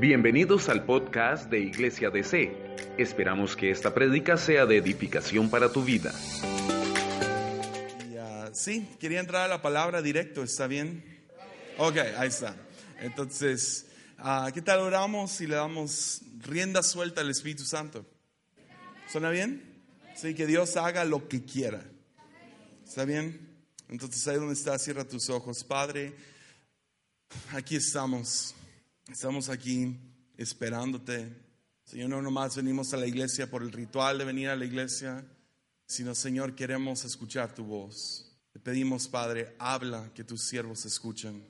Bienvenidos al podcast de Iglesia DC. Esperamos que esta prédica sea de edificación para tu vida. Sí, quería entrar a la palabra directo, ¿está bien? Ok, ahí está. Entonces, ah, ¿qué tal oramos y le damos rienda suelta al Espíritu Santo? ¿Suena bien? Sí, que Dios haga lo que quiera. ¿Está bien? Entonces ahí donde está, cierra tus ojos. Padre, aquí estamos. Estamos aquí esperándote. Señor, no nomás venimos a la iglesia por el ritual de venir a la iglesia, sino, Señor, queremos escuchar tu voz. Te pedimos, Padre, habla que tus siervos escuchen.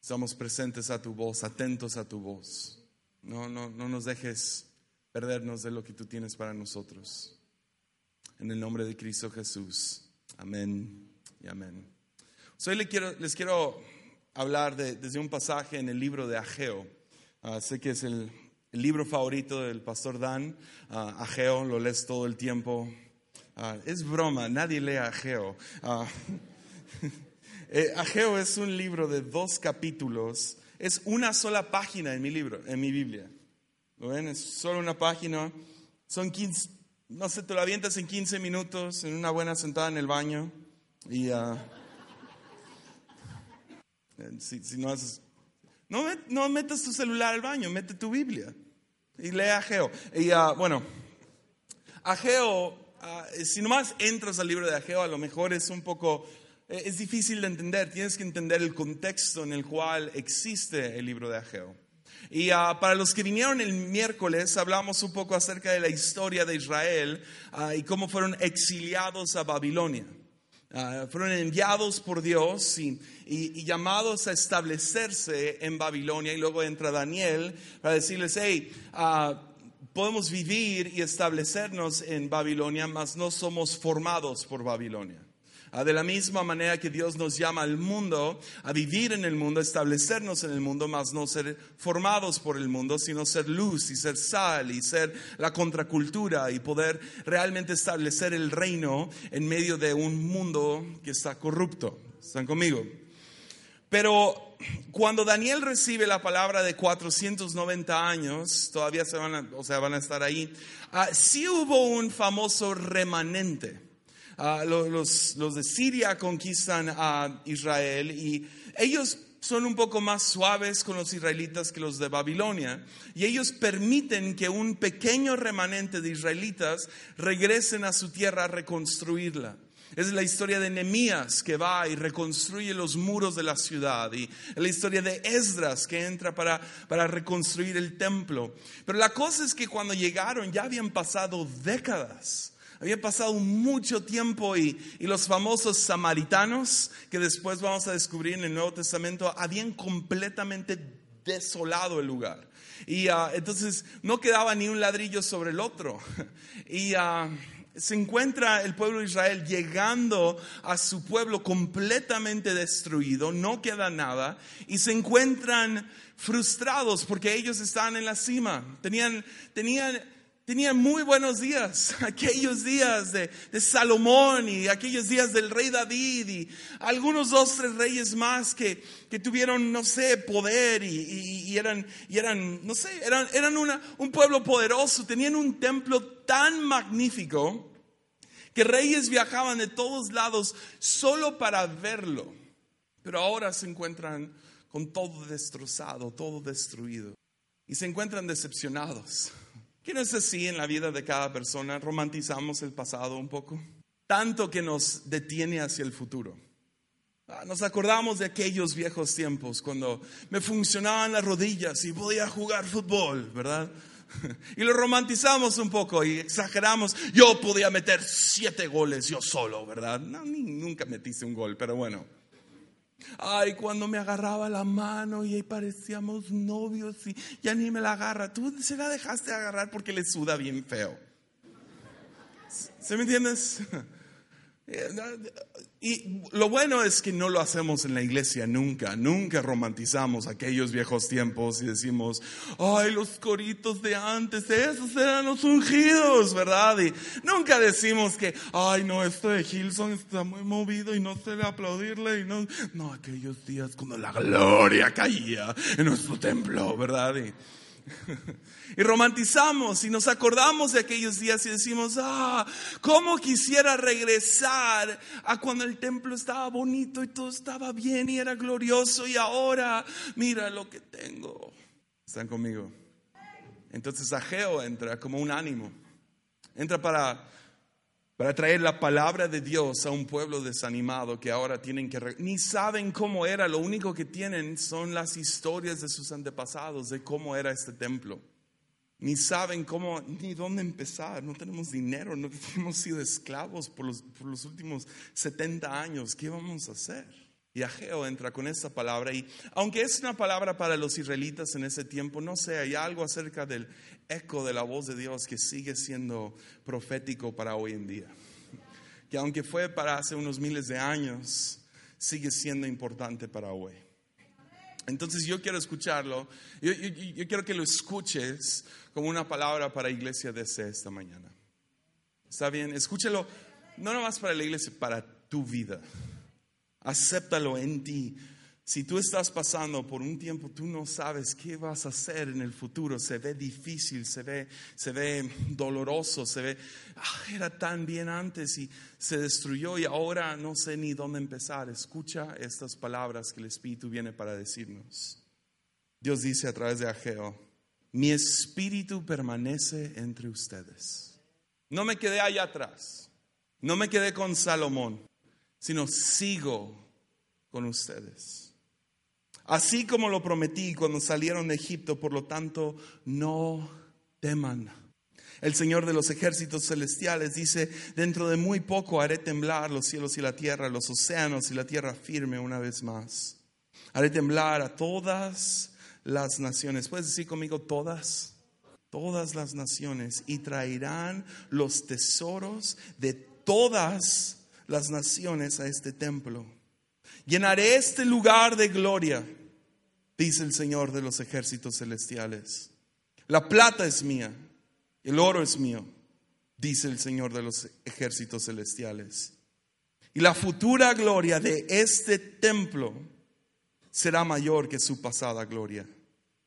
Estamos presentes a tu voz, atentos a tu voz. No, no, no nos dejes perdernos de lo que tú tienes para nosotros. En el nombre de Cristo Jesús. Amén y amén. Hoy les quiero, les quiero hablar de, desde un pasaje en el libro de Ageo. Ah, sé que es el, el, libro favorito del pastor Dan. Uh, Ageo lo lees todo el tiempo. Uh, es broma, nadie lee Ageo. eh, Ageo es un libro de dos capítulos. Es una sola página en mi libro, en mi Biblia. ¿Lo ven? Es solo una página. Son 15, no sé, te lo avientas en 15 minutos, en una buena sentada en el baño. Y si, si, no haces... No, no, metas tu celular al baño, mete tu Biblia y lee Ageo. Y uh, bueno, Ageo, uh, si nomás entras al libro de Ageo, a lo mejor es un poco, eh, es difícil de entender. Tienes que entender el contexto en el cual existe el libro de Ageo. Y uh, para los que vinieron el miércoles, hablamos un poco acerca de la historia de Israel y cómo fueron exiliados a Babilonia. Fueron enviados por Dios y, y, llamados a establecerse en Babilonia. Y luego entra Daniel para decirles, hey, uh, podemos vivir y establecernos en Babilonia, mas no somos formados por Babilonia. Uh, de la misma manera que Dios nos llama al mundo, a vivir en el mundo, establecernos en el mundo, mas no ser formados por el mundo, sino ser luz y ser sal y ser la contracultura y poder realmente establecer el reino en medio de un mundo que está corrupto. ¿Están conmigo? Pero cuando Daniel recibe la palabra de 490 años, todavía se van a, o sea, van a estar ahí, uh, sí hubo un famoso remanente. Uh, los, los, de Siria conquistan a Israel y ellos son un poco más suaves con los israelitas que los de Babilonia. Y ellos permiten que un pequeño remanente de israelitas regresen a su tierra a reconstruirla. Es la historia de Nehemías que va y reconstruye los muros de la ciudad. Y la historia de Esdras que entra para, para reconstruir el templo. Pero la cosa es que cuando llegaron ya habían pasado décadas. Había pasado mucho tiempo y, y, los famosos samaritanos, que después vamos a descubrir en el Nuevo Testamento, habían completamente desolado el lugar. Y uh, entonces no quedaba ni un ladrillo sobre el otro. Y uh, se encuentra el pueblo de Israel llegando a su pueblo completamente destruido, no queda nada, y se encuentran frustrados porque ellos estaban en la cima, tenían, tenían Tenían muy buenos días, aquellos días de, de, Salomón y aquellos días del rey David y algunos dos, tres reyes más que, que tuvieron, no sé, poder y, y, y eran, y eran, no sé, eran, eran una, un pueblo poderoso, tenían un templo tan magnífico que reyes viajaban de todos lados solo para verlo. Pero ahora se encuentran con todo destrozado, todo destruido y se encuentran decepcionados. ¿Qué no es así en la vida de cada persona? Romantizamos el pasado un poco, tanto que nos detiene hacia el futuro. Nos acordamos de aquellos viejos tiempos cuando me funcionaban las rodillas y podía jugar fútbol, ¿verdad? Y lo romantizamos un poco y exageramos. Yo podía meter siete goles yo solo, ¿verdad? No, ni, nunca metiste un gol, pero bueno. Ay, cuando me agarraba la mano y ahí parecíamos novios y ya ni me la agarra. Tú se la dejaste agarrar porque le suda bien feo. ¿Se me entiendes? Y lo bueno es que no lo hacemos en la iglesia nunca, nunca romantizamos aquellos viejos tiempos y decimos, ay, los coritos de antes, esos eran los ungidos, ¿verdad? Y nunca decimos que, ay, no, esto de Gilson está muy movido y no se le aplaudirle y no, no, aquellos días cuando la gloria caía en nuestro templo, ¿verdad? y romantizamos y nos acordamos de aquellos días y decimos, ah, ¿cómo quisiera regresar a cuando el templo estaba bonito y todo estaba bien y era glorioso y ahora mira lo que tengo? ¿Están conmigo? Entonces Ageo entra como un ánimo, entra para para traer la palabra de Dios a un pueblo desanimado que ahora tienen que... Ni saben cómo era, lo único que tienen son las historias de sus antepasados, de cómo era este templo. Ni saben cómo, ni dónde empezar, no tenemos dinero, no hemos sido esclavos por los, por los últimos 70 años, ¿qué vamos a hacer? Y Ageo entra con esa palabra y aunque es una palabra para los israelitas en ese tiempo, no sé, hay algo acerca del eco de la voz de Dios que sigue siendo profético para hoy en día. Que aunque fue para hace unos miles de años, sigue siendo importante para hoy. Entonces yo quiero escucharlo, yo, quiero que lo escuches como una palabra para Iglesia DC esta mañana. ¿Está bien? Escúchalo, no nomás para la iglesia, para tu vida. Acéptalo en ti. Si tú estás pasando por un tiempo, tú no sabes qué vas a hacer en el futuro. Se ve difícil, se ve, se ve doloroso, se ve, ah, era tan bien antes y se destruyó y ahora no sé ni dónde empezar. Escucha estas palabras que el Espíritu viene para decirnos. Dios dice a través de Ageo, mi espíritu permanece entre ustedes. No me quedé allá atrás, no me quedé con Salomón, sino sigo con ustedes. Así como lo prometí cuando salieron de Egipto, por lo tanto, no teman. El Señor de los ejércitos celestiales dice, dentro de muy poco haré temblar los cielos y la tierra, los océanos y la tierra firme una vez más. Haré temblar a todas las naciones. ¿Puedes decir conmigo todas? Todas las naciones y traerán los tesoros de todas las naciones a este templo. Llenaré este lugar de gloria, dice el Señor de los ejércitos celestiales. La plata es mía, el oro es mío, dice el Señor de los ejércitos celestiales. Y la futura gloria de este templo será mayor que su pasada gloria,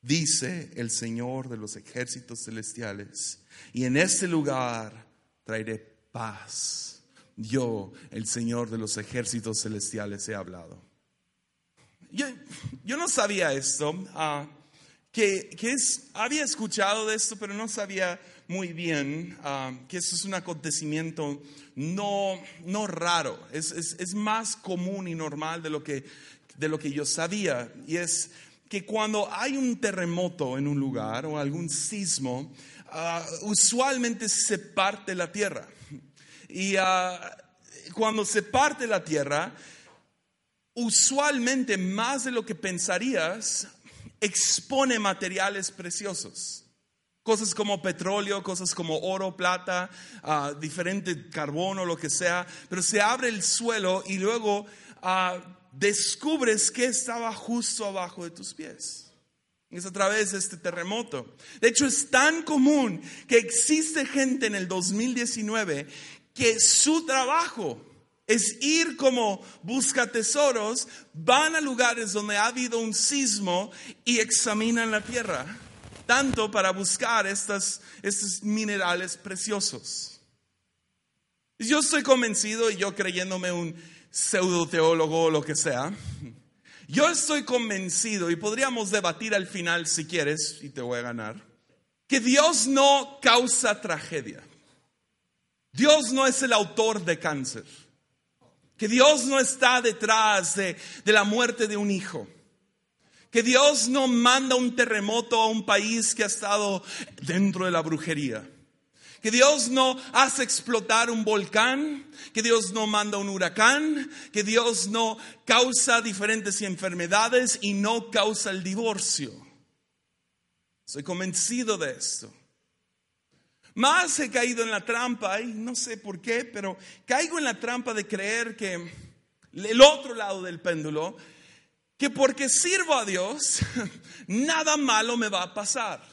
dice el Señor de los ejércitos celestiales. Y en este lugar traeré paz yo, el Señor de los ejércitos celestiales, he hablado. Yo, no sabía esto, ah, que, es, había escuchado de esto, pero no sabía muy bien ah, que eso es un acontecimiento no, no raro, es, es, más común y normal de lo, que, de lo que yo sabía. Y es que cuando hay un terremoto en un lugar o algún sismo, ah, usualmente se parte la tierra. Y ah, cuando se parte la tierra, usualmente más de lo que pensarías, expone materiales preciosos. Cosas como petróleo, cosas como oro, plata, uh, diferente carbono, lo que sea. Pero se abre el suelo y luego ah, descubres que estaba justo abajo de tus pies. Es a través de este terremoto. De hecho, es tan común que existe gente en el 2019 que su trabajo es ir como busca tesoros, van a lugares donde ha habido un sismo y examinan la tierra, tanto para buscar estos minerales preciosos. Yo estoy convencido, y yo creyéndome un pseudo teólogo o lo que sea, yo estoy convencido, y podríamos debatir al final si quieres, y te voy a ganar, que Dios no causa tragedia. Dios no es el autor de cáncer. Que Dios no está detrás de, la muerte de un hijo. Que Dios no manda un terremoto a un país que ha estado dentro de la brujería. Que Dios no hace explotar un volcán, que Dios no manda un huracán, que Dios no causa diferentes enfermedades y no causa el divorcio. Soy convencido de esto. Más he caído en la trampa, y no sé por qué, pero caigo en la trampa de creer que el otro lado del péndulo, que porque sirvo a Dios, nada malo me va a pasar.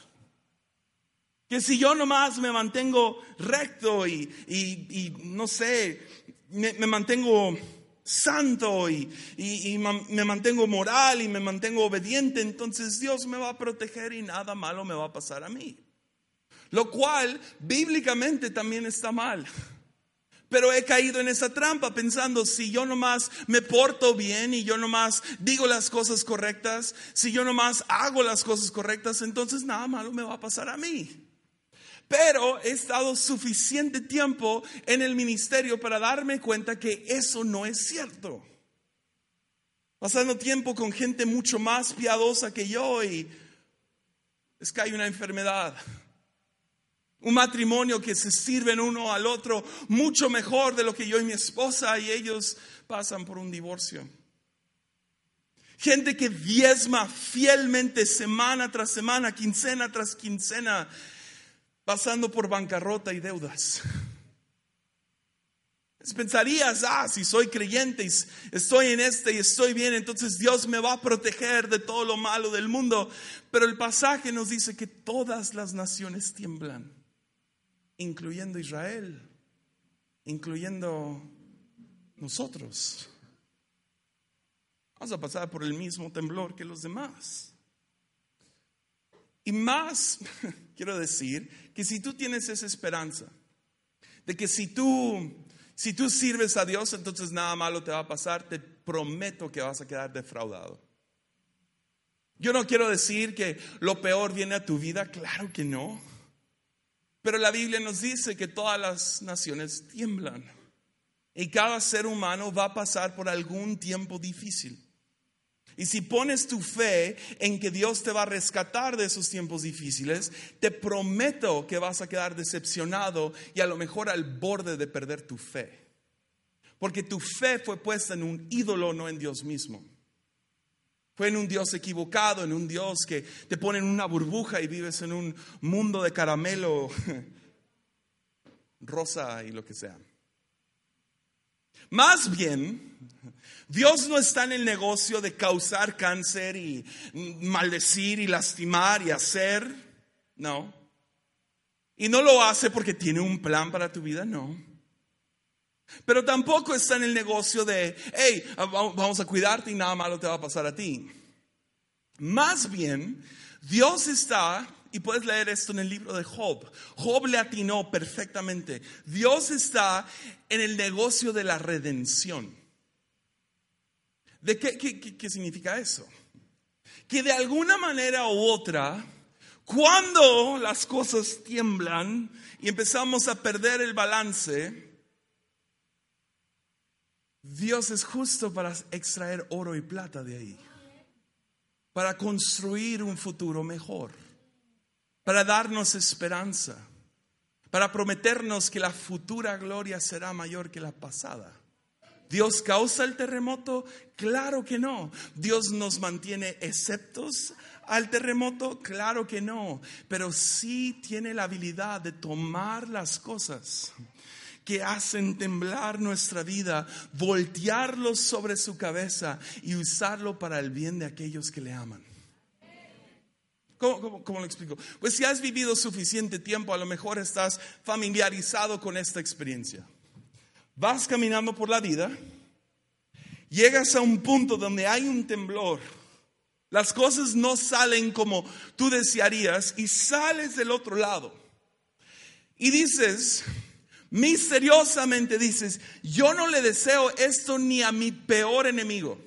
Que si yo nomás me mantengo recto y, no sé, me, mantengo santo y, y, me mantengo moral y me mantengo obediente, entonces Dios me va a proteger y nada malo me va a pasar a mí. Lo cual bíblicamente también está mal. Pero he caído en esa trampa pensando, si yo nomás me porto bien y yo nomás digo las cosas correctas, si yo nomás hago las cosas correctas, entonces nada malo me va a pasar a mí. Pero he estado suficiente tiempo en el ministerio para darme cuenta que eso no es cierto. Pasando tiempo con gente mucho más piadosa que yo y es que hay una enfermedad. Un matrimonio que se sirven uno al otro mucho mejor de lo que yo y mi esposa y ellos pasan por un divorcio. Gente que diezma fielmente semana tras semana, quincena tras quincena pasando por bancarrota y deudas. Pensarías, ah, si soy creyente estoy en este y estoy bien, entonces Dios me va a proteger de todo lo malo del mundo. Pero el pasaje nos dice que todas las naciones tiemblan, incluyendo Israel, incluyendo nosotros. Vamos a pasar por el mismo temblor que los demás. Y más, quiero decir, que si tú tienes esa esperanza, de que si tú, si tú sirves a Dios, entonces nada malo te va a pasar, te prometo que vas a quedar defraudado. Yo no quiero decir que lo peor viene a tu vida, claro que no. Pero la Biblia nos dice que todas las naciones tiemblan y cada ser humano va a pasar por algún tiempo difícil. Y si pones tu fe en que Dios te va a rescatar de esos tiempos difíciles, te prometo que vas a quedar decepcionado y a lo mejor al borde de perder tu fe. Porque tu fe fue puesta en un ídolo, no en Dios mismo. Fue en un Dios equivocado, en un Dios que te pone en una burbuja y vives en un mundo de caramelo rosa y lo que sea. Más bien, Dios no está en el negocio de causar cáncer y maldecir y lastimar y hacer. No. Y no lo hace porque tiene un plan para tu vida, no. Pero tampoco está en el negocio de, hey, vamos a cuidarte y nada malo te va a pasar a ti. Más bien, Dios está, y puedes leer esto en el libro de Job, Job le atinó perfectamente, Dios está en el negocio de la redención. ¿De qué, qué, significa eso? Que de alguna manera u otra, cuando las cosas tiemblan y empezamos a perder el balance, Dios es justo para extraer oro y plata de ahí, para construir un futuro mejor, para darnos esperanza, para prometernos que la futura gloria será mayor que la pasada. ¿Dios causa el terremoto? Claro que no. ¿Dios nos mantiene exceptos al terremoto? Claro que no. Pero sí tiene la habilidad de tomar las cosas que hacen temblar nuestra vida, voltearlos sobre su cabeza y usarlo para el bien de aquellos que le aman. ¿Cómo, cómo, lo explico? Pues si has vivido suficiente tiempo, a lo mejor estás familiarizado con esta experiencia. Vas caminando por la vida, llegas a un punto donde hay un temblor, las cosas no salen como tú desearías y sales del otro lado. Y dices, misteriosamente dices, yo no le deseo esto ni a mi peor enemigo.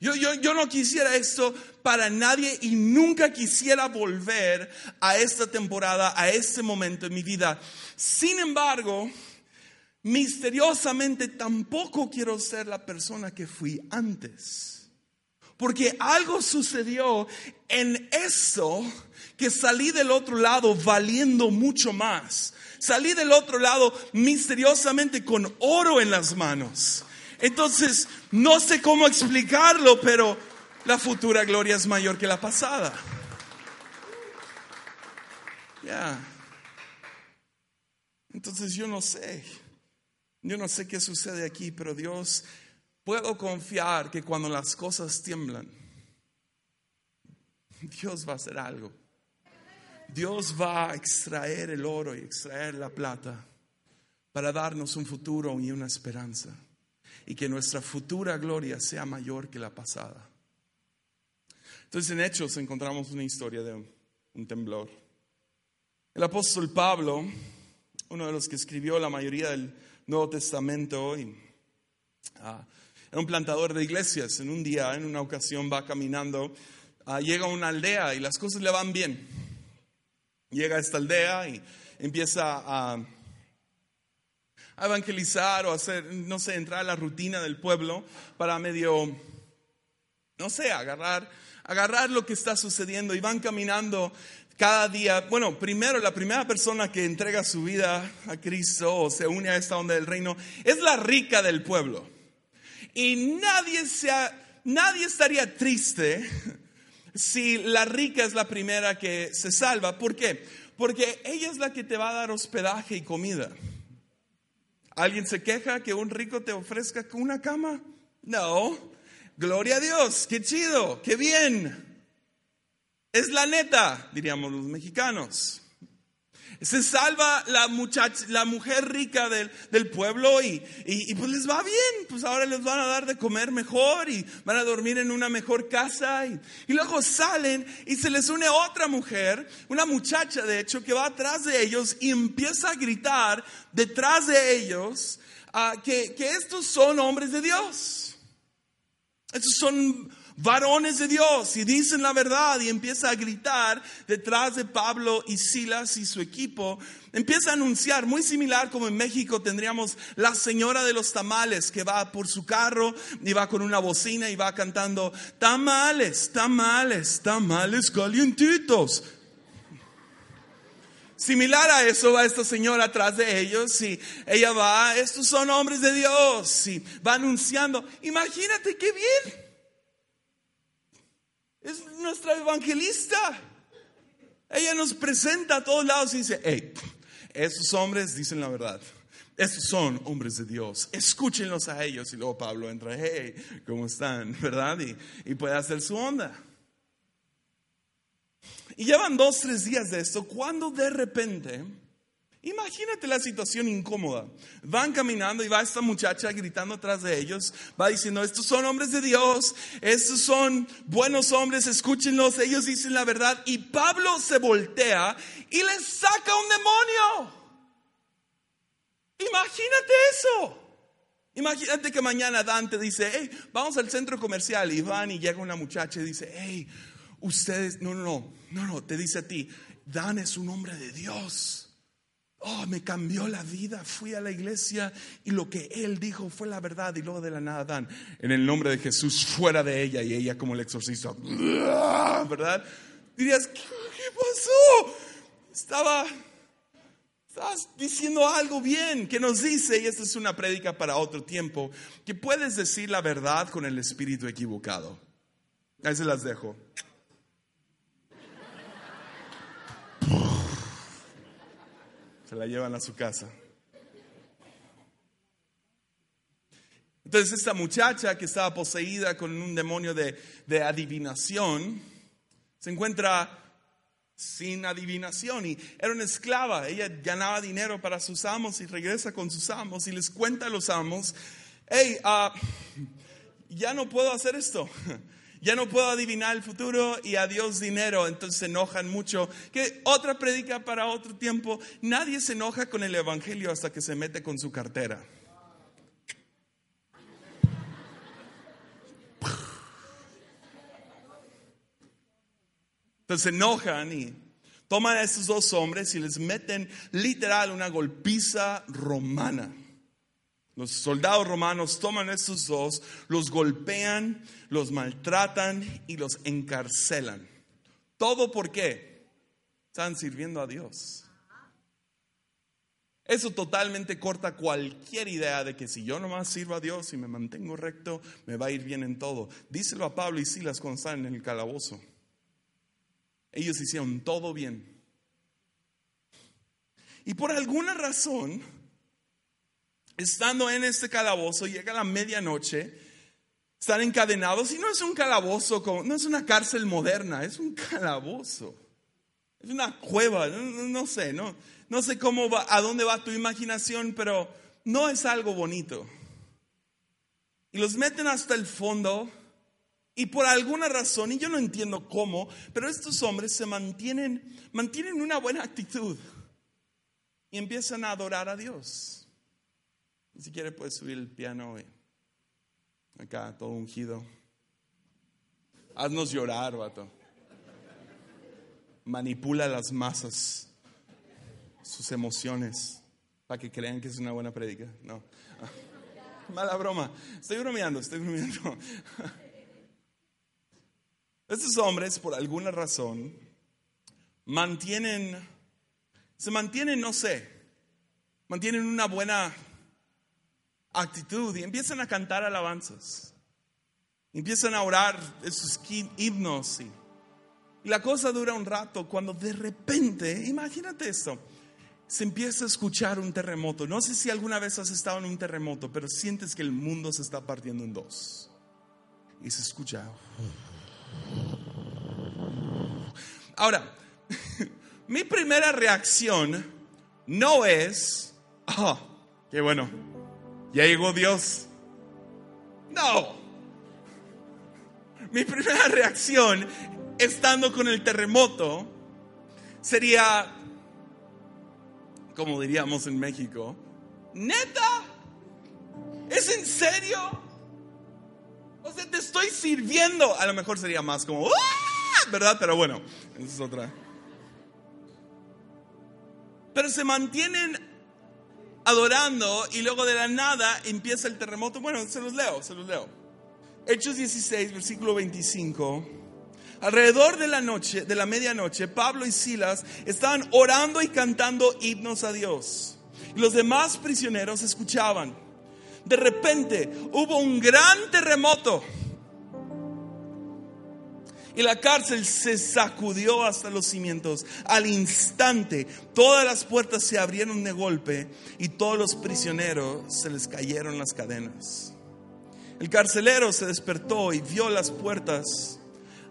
Yo, yo, yo, no quisiera esto para nadie y nunca quisiera volver a esta temporada, a este momento en mi vida. Sin embargo, misteriosamente tampoco quiero ser la persona que fui antes. Porque algo sucedió en eso que salí del otro lado valiendo mucho más. Salí del otro lado misteriosamente con oro en las manos. Entonces, no sé cómo explicarlo, pero la futura gloria es mayor que la pasada. Ya. Entonces yo no sé. Yo no sé qué sucede aquí, pero Dios, puedo confiar que cuando las cosas tiemblan, Dios va a hacer algo. Dios va a extraer el oro y extraer la plata para darnos un futuro y una esperanza. y que nuestra futura gloria sea mayor que la pasada. Entonces en Hechos encontramos una historia de un temblor. El apóstol Pablo, uno de los que escribió la mayoría del Nuevo Testamento, y, ah, era un plantador de iglesias. En un día, en una ocasión, va caminando, ah, llega a una aldea y las cosas le van bien. Llega a esta aldea y empieza a, evangelizar o hacer, no sé, entrar a la rutina del pueblo para medio, no sé, agarrar, agarrar lo que está sucediendo y van caminando cada día, bueno, primero la primera persona que entrega su vida a Cristo o se une a esta onda del reino es la rica del pueblo. Y nadie, se nadie estaría triste si la rica es la primera que se salva. ¿Por qué? Porque ella es la que te va a dar hospedaje y comida. ¿Alguien se queja que un rico te ofrezca una cama? No. Gloria a Dios, qué chido, qué bien. Es la neta, diríamos los mexicanos. Se salva la, muchacha, la mujer rica del, pueblo y, y, pues les va bien. Pues ahora les van a dar de comer mejor y van a dormir en una mejor casa. Y, luego salen y se les une otra mujer, una muchacha de hecho, que va atrás de ellos y empieza a gritar detrás de ellos ah, que, que estos son hombres de Dios. Estos son varones de Dios y dicen la verdad y empieza a gritar detrás de Pablo y Silas y su equipo. Empieza a anunciar, muy similar como en México tendríamos la señora de los tamales que va por su carro y va con una bocina y va cantando tamales, tamales, tamales calientitos. Similar a eso va esta señora atrás de ellos y ella va, estos son hombres de Dios y va anunciando. Imagínate qué bien. Es nuestra evangelista. Ella nos presenta a todos lados y dice, hey, esos hombres dicen la verdad. Estos son hombres de Dios. Escúchenlos a ellos. Y luego Pablo entra, hey, ¿cómo están? ¿Verdad? Y, y puede hacer su onda. Y llevan dos, tres días de esto, cuando de repente Imagínate la situación incómoda. Van caminando y va esta muchacha gritando atrás de ellos, va diciendo, estos son hombres de Dios, estos son buenos hombres, escúchenlos, ellos dicen la verdad. Y Pablo se voltea y les saca un demonio. Imagínate eso. Imagínate que mañana Dante dice, hey, vamos al centro comercial y van y llega una muchacha y dice, hey, ustedes, no, no, no, no, no, te dice a ti, Dan es un hombre de Dios. Oh, me cambió la vida. Fui a la iglesia y lo que él dijo fue la verdad. Y luego de la nada dan en el nombre de Jesús fuera de ella y ella como el exorcista. ¿Verdad? Dirías, ¿qué, pasó? Estaba, estabas diciendo algo bien que nos dice, y esta es una prédica para otro tiempo, que puedes decir la verdad con el espíritu equivocado. Ahí se las dejo. Se la llevan a su casa. Entonces esta muchacha que estaba poseída con un demonio de, de, adivinación, se encuentra sin adivinación y era una esclava. Ella ganaba dinero para sus amos y regresa con sus amos y les cuenta a los amos, hey, uh, ya no puedo hacer esto. Ya no puedo adivinar el futuro y adiós dinero, entonces se enojan mucho. Que otra predica para otro tiempo, nadie se enoja con el Evangelio hasta que se mete con su cartera. Entonces se enojan y toman a esos dos hombres y les meten literal una golpiza romana. Los soldados romanos toman estos dos, los golpean, los maltratan y los encarcelan. ¿Todo por qué? Están sirviendo a Dios. Eso totalmente corta cualquier idea de que si yo nomás sirvo a Dios y me mantengo recto, me va a ir bien en todo. Díselo a Pablo y Silas cuando están en el calabozo. Ellos hicieron todo bien. Y por alguna razón, estando en este calabozo, llega la medianoche, están encadenados y no es un calabozo, no es una cárcel moderna, es un calabozo. Es una cueva, no, sé, no, sé cómo va, a dónde va tu imaginación, pero no es algo bonito. y los meten hasta el fondo y por alguna razón, y yo no entiendo cómo, pero estos hombres se mantienen, mantienen una buena actitud y empiezan a adorar a Dios. Y si quiere puedes subir el piano acá todo ungido. Haznos llorar, vato. Manipula las masas, sus emociones, para que crean que es una buena prédica. No. Mala broma. Estoy bromeando, estoy bromeando. Estos hombres, por alguna razón, mantienen, se mantienen, no sé, mantienen una buena actitud y empiezan a cantar alabanzas. Empiezan a orar esos himnos y, y la cosa dura un rato cuando de repente, imagínate esto, se empieza a escuchar un terremoto. No sé si alguna vez has estado en un terremoto, pero sientes que el mundo se está partiendo en dos. Y se escucha. Ahora, mi primera reacción no es, oh, qué bueno, ya llegó Dios. No. Mi primera reacción, estando con el terremoto, sería, como diríamos en México, neta, ¿es en serio? O sea, te estoy sirviendo. A lo mejor sería más como, ¡Ah! ¿verdad? Pero bueno, esa es otra. Pero se mantienen adorando y luego de la nada empieza el terremoto. Bueno, se los leo, se los leo. Hechos 16, versículo 25. Alrededor de la noche, de la medianoche, Pablo y Silas estaban orando y cantando himnos a Dios. Y los demás prisioneros escuchaban. De repente hubo un gran terremoto y la cárcel se sacudió hasta los cimientos. Al instante, todas las puertas se abrieron de golpe y todos los prisioneros se les cayeron las cadenas. El carcelero se despertó y vio las puertas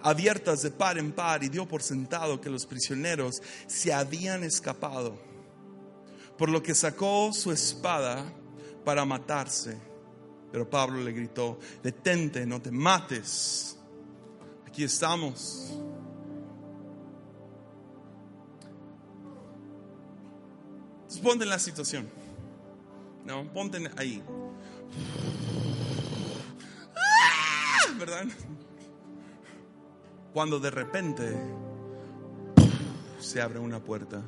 abiertas de par en par y dio por sentado que los prisioneros se habían escapado, por lo que sacó su espada para matarse. Pero Pablo le gritó, detente, no te mates aquí estamos. Entonces ponte en la situación. No, ponte ahí. ¡Ah! ¿Verdad? Cuando de repente se abre una puerta.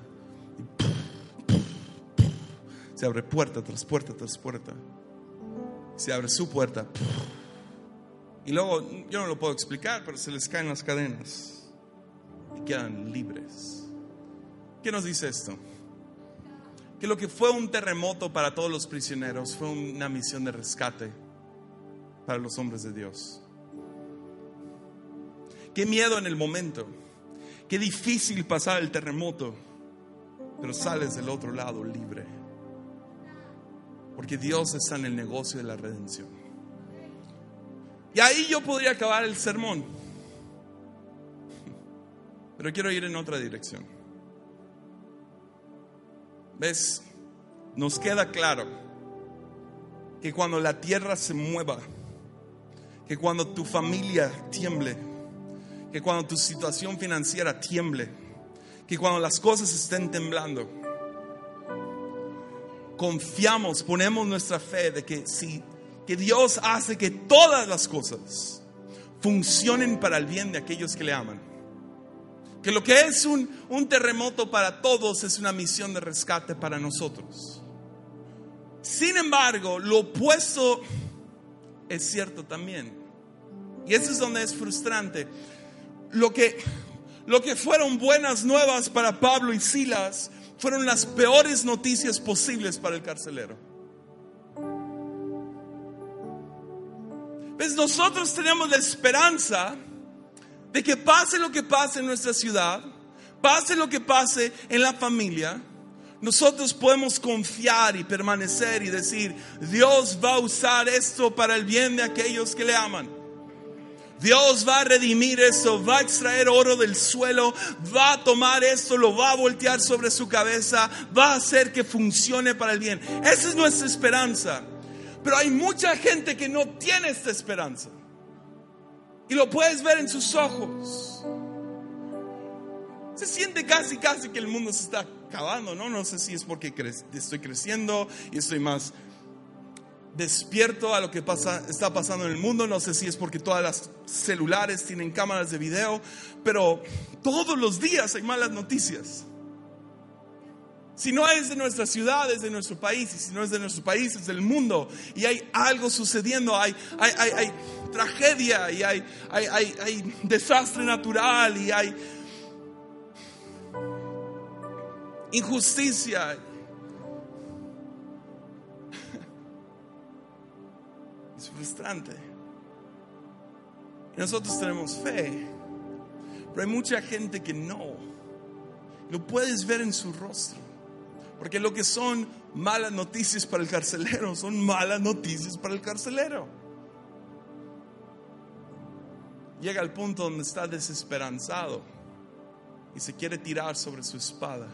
Se abre puerta tras puerta tras puerta. Se abre su puerta. Y luego, yo no lo puedo explicar, pero se les caen las cadenas y quedan libres. ¿Qué nos dice esto? Que lo que fue un terremoto para todos los prisioneros fue una misión de rescate para los hombres de Dios. Qué miedo en el momento. Qué difícil pasar el terremoto. Pero sales del otro lado libre. Porque Dios está en el negocio de la redención. Y ahí yo podría acabar el sermón. Pero quiero ir en otra dirección. ¿Ves? Nos queda claro que cuando la tierra se mueva, que cuando tu familia tiemble, que cuando tu situación financiera tiemble, que cuando las cosas estén temblando, confiamos, ponemos nuestra fe de que si que Dios hace que todas las cosas funcionen para el bien de aquellos que le aman. Que lo que es un, un terremoto para todos es una misión de rescate para nosotros. Sin embargo, lo opuesto es cierto también. Y eso es donde es frustrante. Lo que, lo que fueron buenas nuevas para Pablo y Silas fueron las peores noticias posibles para el carcelero. ¿Ves? Nosotros tenemos la esperanza de que pase lo que pase en nuestra ciudad, pase lo que pase en la familia, nosotros podemos confiar y permanecer y decir, Dios va a usar esto para el bien de aquellos que le aman. Dios va a redimir esto, va a extraer oro del suelo, va a tomar esto, lo va a voltear sobre su cabeza, va a hacer que funcione para el bien. Esa es nuestra esperanza. Pero hay mucha gente que no tiene esta esperanza. Y lo puedes ver en sus ojos. Se siente casi, casi que el mundo se está acabando, ¿no? No sé si es porque estoy creciendo y estoy más despierto a lo que pasa, está pasando en el mundo. No sé si es porque todas las celulares tienen cámaras de video, pero todos los días hay malas noticias. Si no es de nuestra ciudad, es de nuestro país. Y si no es de nuestro país, es del mundo. Y hay algo sucediendo, hay, hay, hay, tragedia y hay, hay desastre natural y hay injusticia. Es frustrante. nosotros tenemos fe, pero hay mucha gente que no. Lo puedes ver en su rostro. Porque lo que son malas noticias para el carcelero son malas noticias para el carcelero. Llega al punto donde está desesperanzado y se quiere tirar sobre su espada.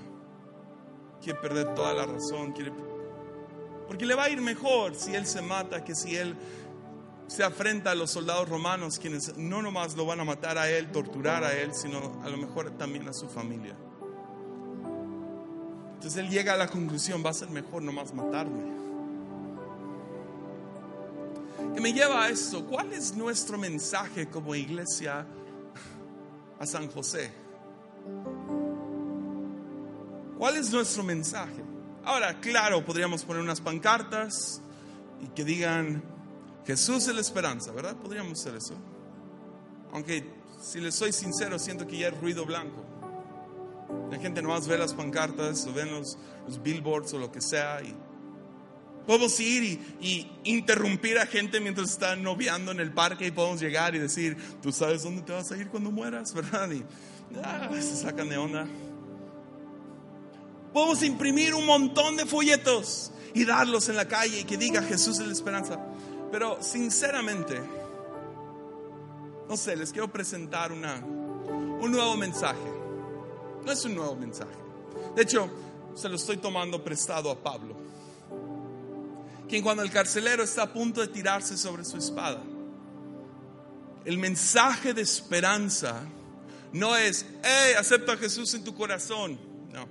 Quiere perder toda la razón, quiere porque le va a ir mejor si él se mata que si él se afrenta a los soldados romanos, quienes no nomás lo van a matar a él, torturar a él, sino a lo mejor también a su familia. Entonces él llega a la conclusión, va a ser mejor nomás matarme. Que me lleva a esto, ¿cuál es nuestro mensaje como iglesia a San José? ¿Cuál es nuestro mensaje? Ahora, claro, podríamos poner unas pancartas y que digan, Jesús es la esperanza, ¿verdad? Podríamos hacer eso. Aunque, si les soy sincero, siento que ya es ruido blanco. La gente nomás ve las pancartas o ven los, billboards o lo que sea y podemos ir y, interrumpir a gente mientras están noviando en el parque y podemos llegar y decir, tú sabes dónde te vas a ir cuando mueras, ¿verdad? Y ah, se sacan de onda. Podemos imprimir un montón de folletos y darlos en la calle y que diga Jesús es la esperanza. Pero sinceramente, no sé, les quiero presentar una, un nuevo mensaje. No es un nuevo mensaje. De hecho, se lo estoy tomando prestado a Pablo. Quien cuando el carcelero está a punto de tirarse sobre su espada, el mensaje de esperanza no es, hey, acepta a Jesús en tu corazón. No.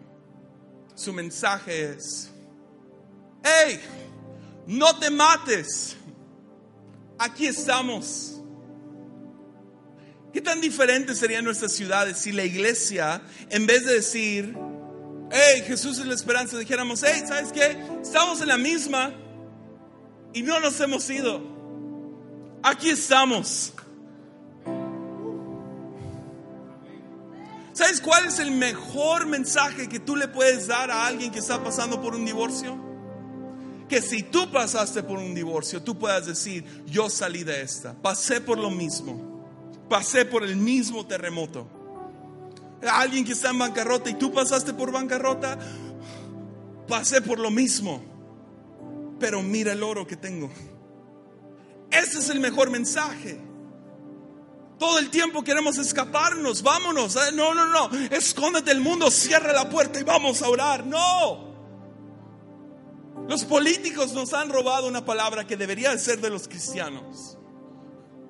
Su mensaje es, hey, no te mates. Aquí estamos. ¿Qué tan diferente serían nuestras ciudades si la iglesia, en vez de decir, hey, Jesús es la esperanza, dijéramos, hey, ¿sabes qué? Estamos en la misma y no nos hemos ido. Aquí estamos. ¿Sabes cuál es el mejor mensaje que tú le puedes dar a alguien que está pasando por un divorcio? Que si tú pasaste por un divorcio, tú puedas decir, yo salí de esta, pasé por lo mismo pasé por el mismo terremoto. Alguien que está en bancarrota y tú pasaste por bancarrota, pasé por lo mismo. Pero mira el oro que tengo. Ese es el mejor mensaje. Todo el tiempo queremos escaparnos, vámonos. ¿eh? No, no, no. Escóndete del mundo, cierra la puerta y vamos a orar. No. Los políticos nos han robado una palabra que debería ser de los cristianos.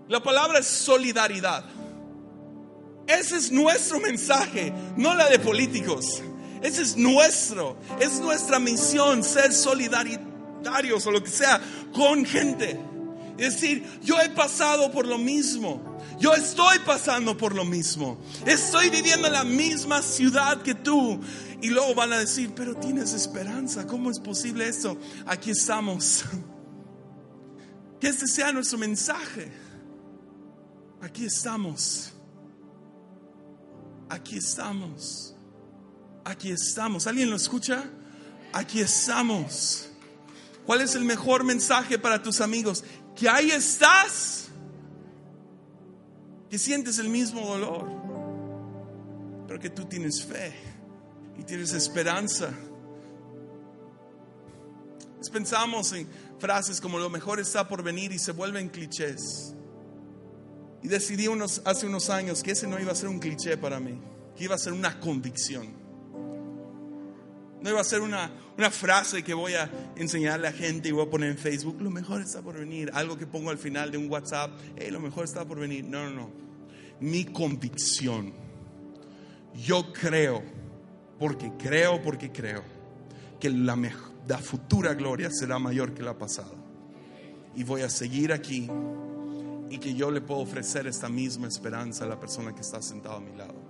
La palabra es solidaridad. Ese es nuestro mensaje, no la de políticos. Ese es nuestro, es nuestra misión ser solidaritarios o lo que sea con gente. Es decir, yo he pasado por lo mismo. Yo estoy pasando por lo mismo. Estoy viviendo en la misma ciudad que tú. Y luego van a decir, pero tienes esperanza. ¿Cómo es posible eso? Aquí estamos. Que este sea nuestro mensaje. Aquí estamos. Aquí estamos. Aquí estamos. ¿Alguien lo escucha? Aquí estamos. ¿Cuál es el mejor mensaje para tus amigos? Que ahí estás. Que sientes el mismo dolor. Pero que tú tienes fe y tienes esperanza. Pensamos en frases como lo mejor está por venir y se vuelven clichés. Y decidí unos, hace unos años que ese no iba a ser un cliché para mí, que iba a ser una convicción. No iba a ser una, una frase que voy a enseñarle a gente y voy a poner en Facebook, lo mejor está por venir. Algo que pongo al final de un WhatsApp, hey, lo mejor está por venir. No, no, no. Mi convicción. Yo creo, porque creo, porque creo, que la, la futura gloria será mayor que la pasada. Y voy a seguir aquí y que yo le puedo ofrecer esta misma esperanza a la persona que está sentada a mi lado.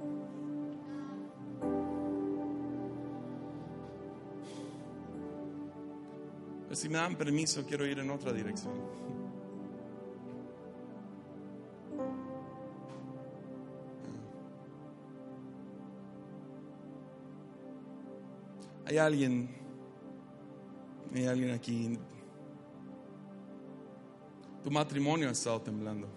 Pero si me dan permiso, quiero ir en otra dirección. Hay alguien, hay alguien aquí tu matrimonio ha estado temblando.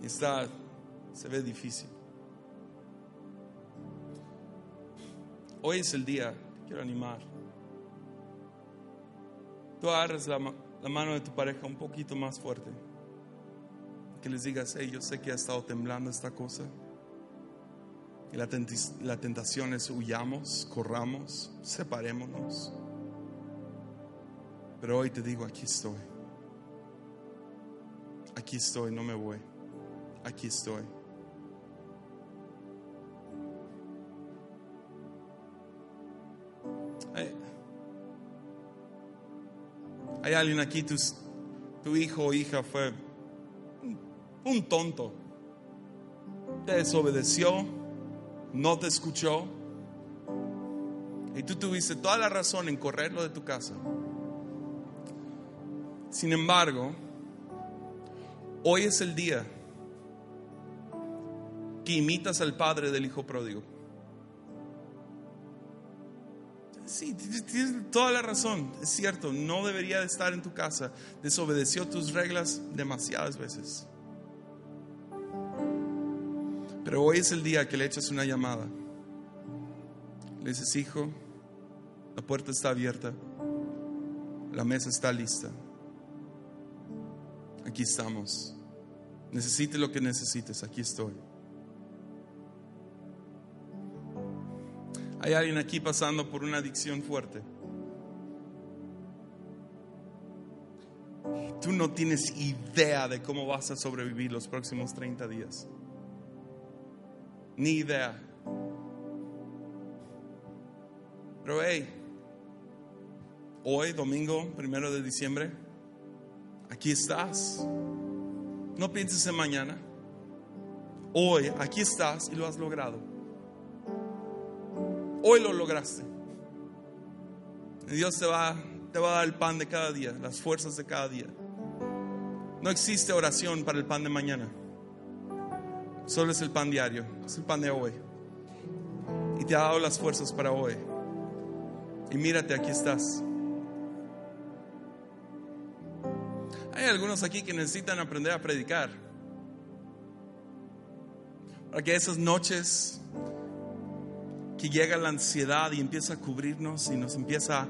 Y está, se ve difícil. Hoy es el día, quiero animar. Tú agarres la, la mano de tu pareja un poquito más fuerte. Que les digas, hey, yo sé que ha estado temblando esta cosa. La, tentación es huyamos, corramos, separémonos. Pero hoy te digo, aquí estoy. Aquí estoy, no me voy. Aquí estoy. Hay, alguien aquí, tu, tu hijo o hija fue un tonto. Te desobedeció no te escuchó. Y tú tuviste toda la razón en correrlo de tu casa. Sin embargo, hoy es el día que imitas al padre del hijo pródigo. Sí, tienes toda la razón, es cierto, no debería de estar en tu casa. Desobedeció tus reglas demasiadas veces. Pero hoy es el día que le echas una llamada. Le dices, hijo, la puerta está abierta, la mesa está lista. Aquí estamos. Necesite lo que necesites, aquí estoy. Hay alguien aquí pasando por una adicción fuerte. Tú no tienes idea de cómo vas a sobrevivir los próximos 30 días ni idea. Pero hey, hoy, domingo, primero de diciembre, aquí estás. No pienses en mañana. Hoy, aquí estás y lo has logrado. Hoy lo lograste. Dios te va, te va a dar el pan de cada día, las fuerzas de cada día. No existe oración para el pan de mañana. Solo es el pan diario, es el pan de hoy. Y te ha dado las fuerzas para hoy. Y mírate, aquí estás. Hay algunos aquí que necesitan aprender a predicar. Para que esas noches que llega la ansiedad y empieza a cubrirnos y nos empieza a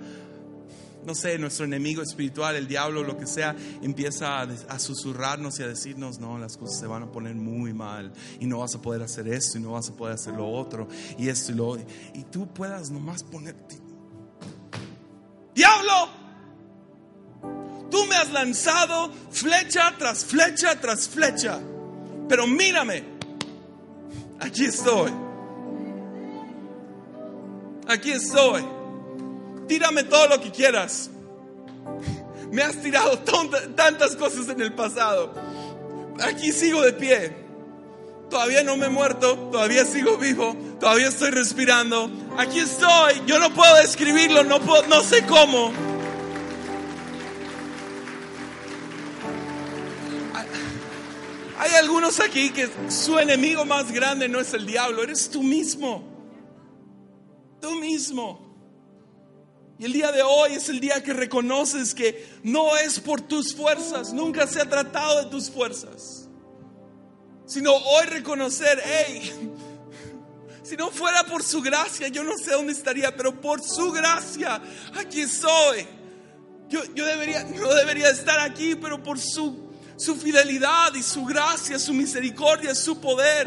no sé, nuestro enemigo espiritual, el diablo, lo que sea, empieza a, susurrarnos y a decirnos, no, las cosas se van a poner muy mal y no vas a poder hacer esto y no vas a poder hacer lo otro y esto y lo Y tú puedas nomás ponerte, diablo, tú me has lanzado flecha tras flecha tras flecha, pero mírame, aquí estoy. Aquí estoy tírame todo lo que quieras. Me has tirado tantas cosas en el pasado. Aquí sigo de pie. Todavía no me he muerto, todavía sigo vivo, todavía estoy respirando. Aquí estoy. Yo no puedo describirlo, no, no sé cómo. Hay algunos aquí que su enemigo más grande no es el diablo, eres tú mismo. Tú mismo. Y el día de hoy es el día que reconoces que no es por tus fuerzas, nunca se ha tratado de tus fuerzas, sino hoy reconocer, hey, si no fuera por su gracia, yo no sé dónde estaría, pero por su gracia, aquí estoy. Yo, yo debería, no debería estar aquí, pero por su, su fidelidad y su gracia, su misericordia, su poder.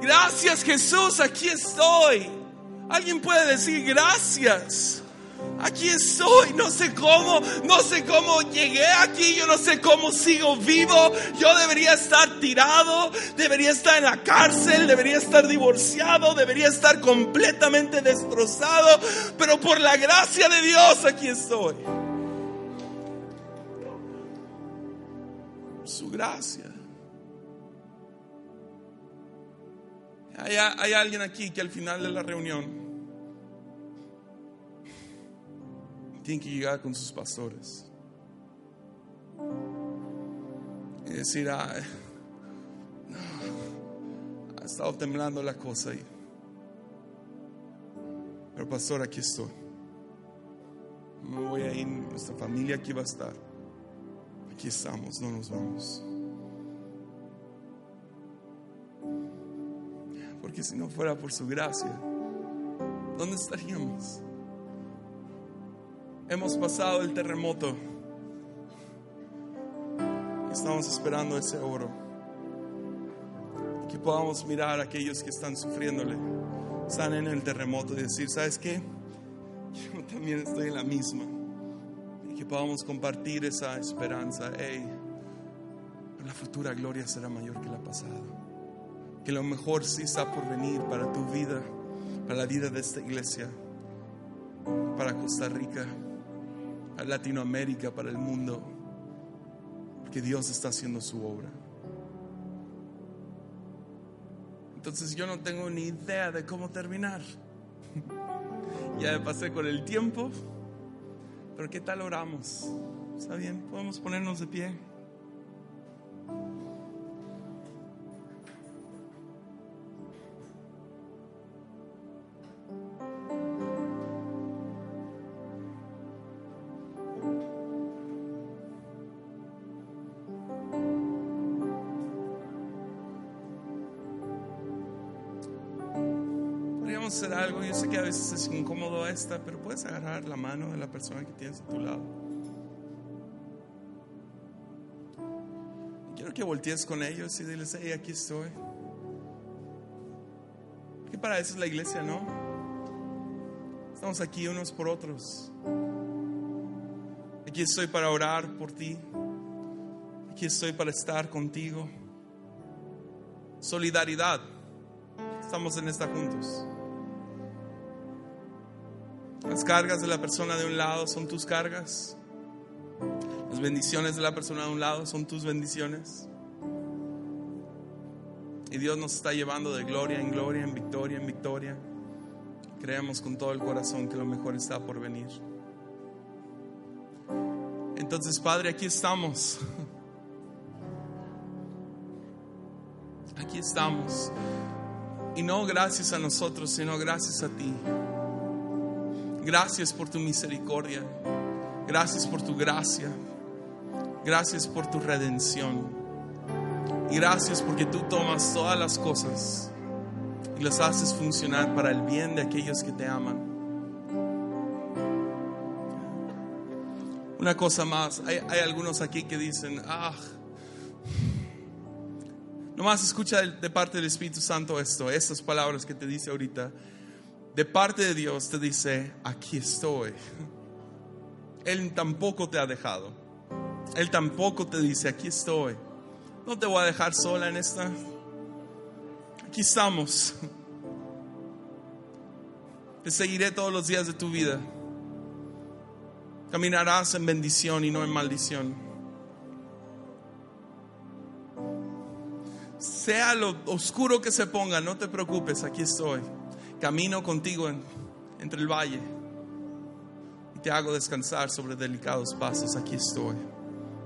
Gracias Jesús, aquí estoy. Alguien puede decir gracias. Aquí estoy, no sé cómo, no sé cómo llegué aquí, yo no sé cómo sigo vivo. Yo debería estar tirado, debería estar en la cárcel, debería estar divorciado, debería estar completamente destrozado, pero por la gracia de Dios aquí estoy. Su gracia. Hay, hay alguien aquí que al final de la reunión tiene que llegar con sus pastores. Y decir, no, ha estado temblando la cosa ahí. Pero pastor, aquí estoy. Me voy a ir, nuestra familia aquí va a estar. Aquí estamos, no nos vamos. Porque si no fuera por su gracia, ¿dónde estaríamos? Hemos pasado el terremoto. Estamos esperando ese oro. Que podamos mirar a aquellos que están sufriéndole, están en el terremoto y decir, ¿sabes qué? Yo también estoy en la misma. Y que podamos compartir esa esperanza. Hey, la futura gloria será mayor que la pasada. Que lo mejor sí está por venir para tu vida, para la vida de esta iglesia, para Costa Rica Latinoamérica, para el mundo, porque Dios está haciendo su obra. Entonces yo no tengo ni idea de cómo terminar. ya me pasé con el tiempo, pero ¿qué tal oramos? ¿Está bien? ¿Podemos ponernos de pie? Yo sé que a veces es incómodo esta, pero puedes agarrar la mano de la persona que tienes a tu lado. Quiero que voltees con ellos y diles, hey, aquí estoy. Que para eso es la iglesia, ¿no? Estamos aquí unos por otros. Aquí estoy para orar por ti. Aquí estoy para estar contigo. Solidaridad. Estamos en esta juntos. Las cargas de la persona de un lado son tus cargas. Las bendiciones de la persona de un lado son tus bendiciones. Y Dios nos está llevando de gloria en gloria, en victoria en victoria. Creemos con todo el corazón que lo mejor está por venir. Entonces, Padre, aquí estamos. Aquí estamos. Y no gracias a nosotros, sino gracias a ti. Gracias por tu misericordia. Gracias por tu gracia. Gracias por tu redención. Y gracias porque tú tomas todas las cosas y las haces funcionar para el bien de aquellos que te aman. Una cosa más, hay, algunos aquí que dicen, ah, nomás escucha de parte del Espíritu Santo esto, estas palabras que te dice ahorita de parte de Dios te dice, aquí estoy. Él tampoco te ha dejado. Él tampoco te dice, aquí estoy. No te voy a dejar sola en esta. Aquí estamos. Te seguiré todos los días de tu vida. Caminarás en bendición y no en maldición. Sea lo oscuro que se ponga, no te preocupes, aquí estoy camino contigo entre el valle y te hago descansar sobre delicados pasos. Aquí estoy.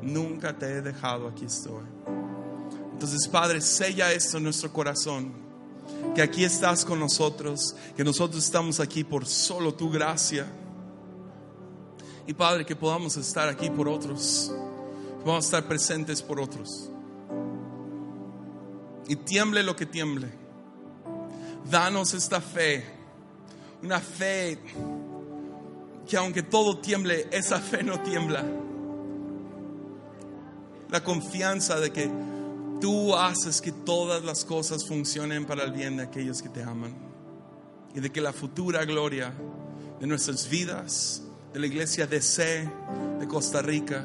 Nunca te he dejado, aquí estoy. Entonces, Padre, sella esto en nuestro corazón. Que aquí estás con nosotros, que nosotros estamos aquí por solo tu gracia. Y Padre, que podamos estar aquí por otros, que podamos estar presentes por otros. Y tiemble lo que tiemble Danos esta fe, una fe que aunque todo tiemble, esa fe no tiembla. la confianza de que tú haces que todas las cosas funcionen para el bien de aquellos que te aman. Y de que la futura gloria de nuestras vidas, de la iglesia de C, de Costa Rica,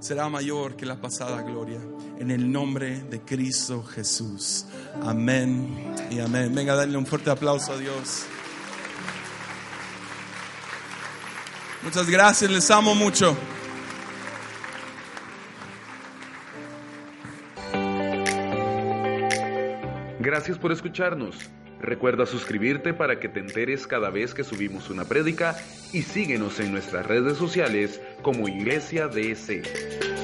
será mayor que la pasada gloria. En el nombre de Cristo Jesús. Amén y amén. Venga, darle un fuerte aplauso a Dios. Muchas gracias, les amo mucho. Gracias por escucharnos. Recuerda suscribirte para que te enteres cada vez que subimos una prédica y síguenos en nuestras redes sociales como Iglesia DC.